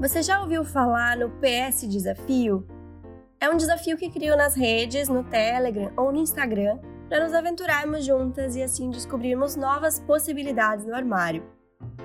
Você já ouviu falar no PS Desafio? É um desafio que crio nas redes, no Telegram ou no Instagram para nos aventurarmos juntas e assim descobrirmos novas possibilidades no armário.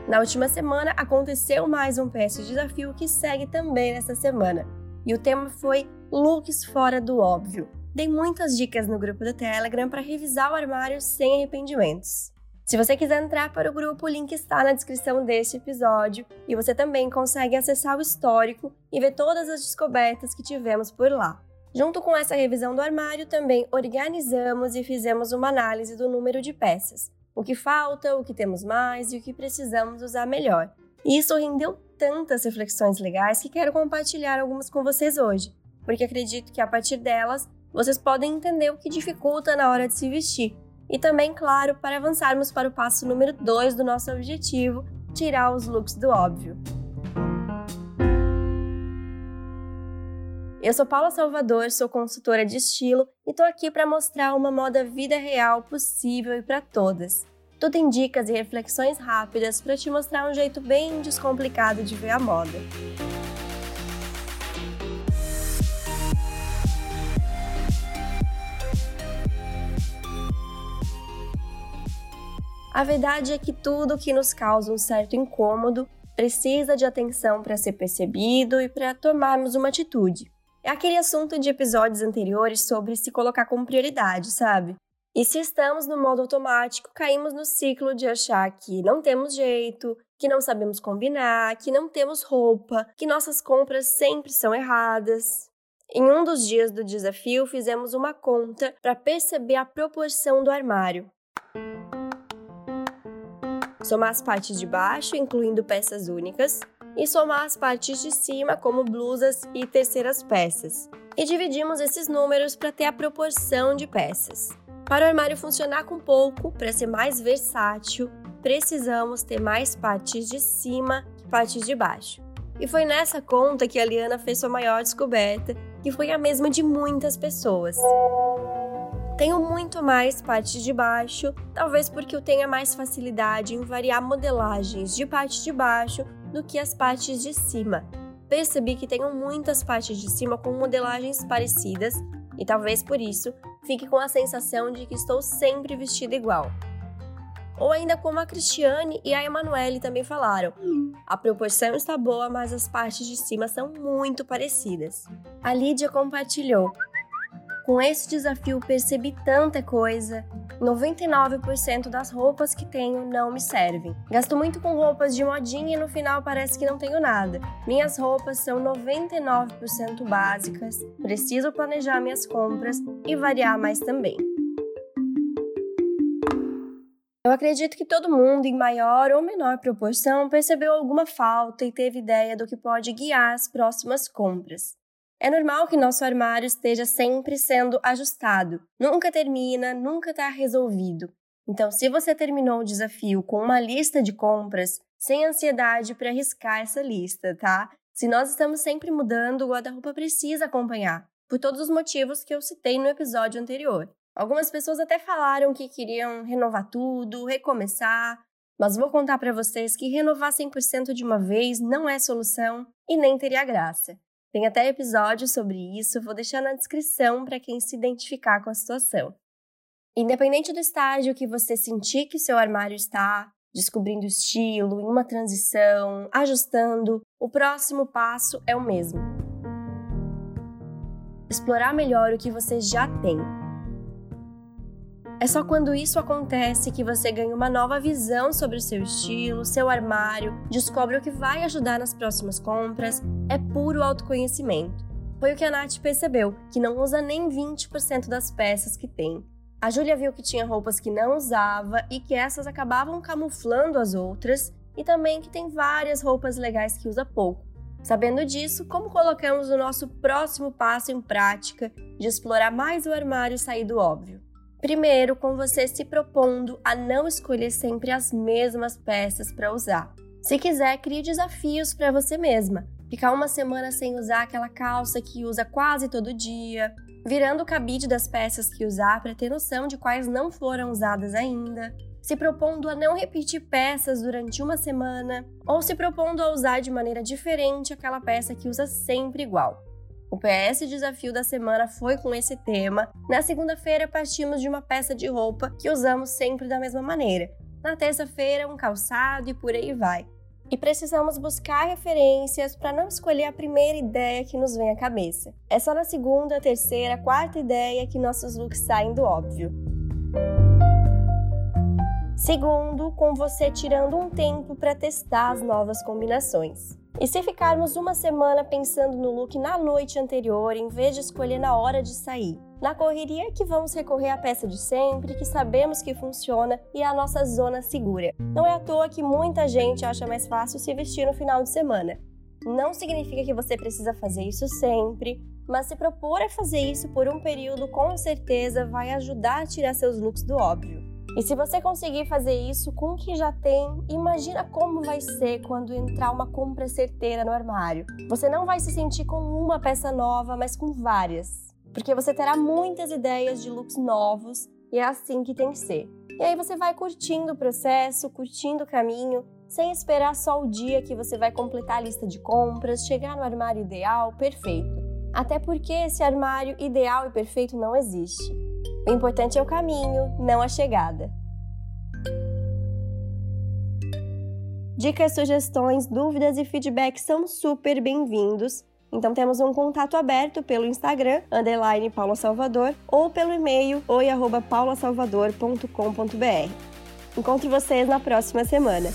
Na última semana aconteceu mais um PS Desafio que segue também nesta semana, e o tema foi looks fora do óbvio. Dei muitas dicas no grupo do Telegram para revisar o armário sem arrependimentos. Se você quiser entrar para o grupo, o link está na descrição deste episódio e você também consegue acessar o histórico e ver todas as descobertas que tivemos por lá. Junto com essa revisão do armário, também organizamos e fizemos uma análise do número de peças, o que falta, o que temos mais e o que precisamos usar melhor. E isso rendeu tantas reflexões legais que quero compartilhar algumas com vocês hoje, porque acredito que a partir delas vocês podem entender o que dificulta na hora de se vestir e também, claro, para avançarmos para o passo número 2 do nosso objetivo, tirar os looks do óbvio. Eu sou Paula Salvador, sou consultora de estilo e estou aqui para mostrar uma moda vida real possível e para todas. Tudo em dicas e reflexões rápidas para te mostrar um jeito bem descomplicado de ver a moda. A verdade é que tudo que nos causa um certo incômodo precisa de atenção para ser percebido e para tomarmos uma atitude. É aquele assunto de episódios anteriores sobre se colocar como prioridade, sabe? E se estamos no modo automático, caímos no ciclo de achar que não temos jeito, que não sabemos combinar, que não temos roupa, que nossas compras sempre são erradas. Em um dos dias do desafio, fizemos uma conta para perceber a proporção do armário somar as partes de baixo, incluindo peças únicas, e somar as partes de cima, como blusas e terceiras peças. E dividimos esses números para ter a proporção de peças. Para o armário funcionar com pouco, para ser mais versátil, precisamos ter mais partes de cima que partes de baixo. E foi nessa conta que a Liana fez sua maior descoberta, que foi a mesma de muitas pessoas. Tenho muito mais partes de baixo, talvez porque eu tenha mais facilidade em variar modelagens de parte de baixo do que as partes de cima. Percebi que tenho muitas partes de cima com modelagens parecidas e talvez por isso fique com a sensação de que estou sempre vestida igual. Ou ainda como a Cristiane e a Emanuele também falaram. A proporção está boa, mas as partes de cima são muito parecidas. A Lídia compartilhou. Com esse desafio percebi tanta coisa. 99% das roupas que tenho não me servem. Gasto muito com roupas de modinha e no final parece que não tenho nada. Minhas roupas são 99% básicas. Preciso planejar minhas compras e variar mais também. Eu acredito que todo mundo, em maior ou menor proporção, percebeu alguma falta e teve ideia do que pode guiar as próximas compras. É normal que nosso armário esteja sempre sendo ajustado, nunca termina, nunca está resolvido. Então, se você terminou o desafio com uma lista de compras, sem ansiedade para arriscar essa lista, tá? Se nós estamos sempre mudando, o guarda-roupa precisa acompanhar, por todos os motivos que eu citei no episódio anterior. Algumas pessoas até falaram que queriam renovar tudo, recomeçar, mas vou contar para vocês que renovar 100% de uma vez não é solução e nem teria graça. Tem até episódio sobre isso, vou deixar na descrição para quem se identificar com a situação. Independente do estágio que você sentir que seu armário está, descobrindo estilo, em uma transição, ajustando, o próximo passo é o mesmo. Explorar melhor o que você já tem é só quando isso acontece que você ganha uma nova visão sobre o seu estilo, seu armário, descobre o que vai ajudar nas próximas compras. É puro autoconhecimento. Foi o que a Nath percebeu, que não usa nem 20% das peças que tem. A Júlia viu que tinha roupas que não usava e que essas acabavam camuflando as outras, e também que tem várias roupas legais que usa pouco. Sabendo disso, como colocamos o nosso próximo passo em prática de explorar mais o armário e sair do óbvio? Primeiro, com você se propondo a não escolher sempre as mesmas peças para usar. Se quiser, crie desafios para você mesma. Ficar uma semana sem usar aquela calça que usa quase todo dia, virando o cabide das peças que usar para ter noção de quais não foram usadas ainda. se propondo a não repetir peças durante uma semana ou se propondo a usar de maneira diferente aquela peça que usa sempre igual. O PS Desafio da semana foi com esse tema. Na segunda-feira, partimos de uma peça de roupa que usamos sempre da mesma maneira. Na terça-feira, um calçado e por aí vai e precisamos buscar referências para não escolher a primeira ideia que nos vem à cabeça. É só na segunda, terceira, quarta ideia que nossos looks saem do óbvio. Segundo, com você tirando um tempo para testar as novas combinações. E se ficarmos uma semana pensando no look na noite anterior, em vez de escolher na hora de sair? Na correria que vamos recorrer à peça de sempre, que sabemos que funciona e é a nossa zona segura. Não é à toa que muita gente acha mais fácil se vestir no final de semana. Não significa que você precisa fazer isso sempre, mas se propor a fazer isso por um período, com certeza vai ajudar a tirar seus looks do óbvio. E se você conseguir fazer isso com o que já tem, imagina como vai ser quando entrar uma compra certeira no armário. Você não vai se sentir com uma peça nova, mas com várias. Porque você terá muitas ideias de looks novos e é assim que tem que ser. E aí você vai curtindo o processo, curtindo o caminho, sem esperar só o dia que você vai completar a lista de compras, chegar no armário ideal, perfeito. Até porque esse armário ideal e perfeito não existe. O importante é o caminho, não a chegada. Dicas, sugestões, dúvidas e feedback são super bem-vindos. Então temos um contato aberto pelo Instagram, underline Paula Salvador, ou pelo e-mail oi@paulasalvador.com.br. Encontro vocês na próxima semana.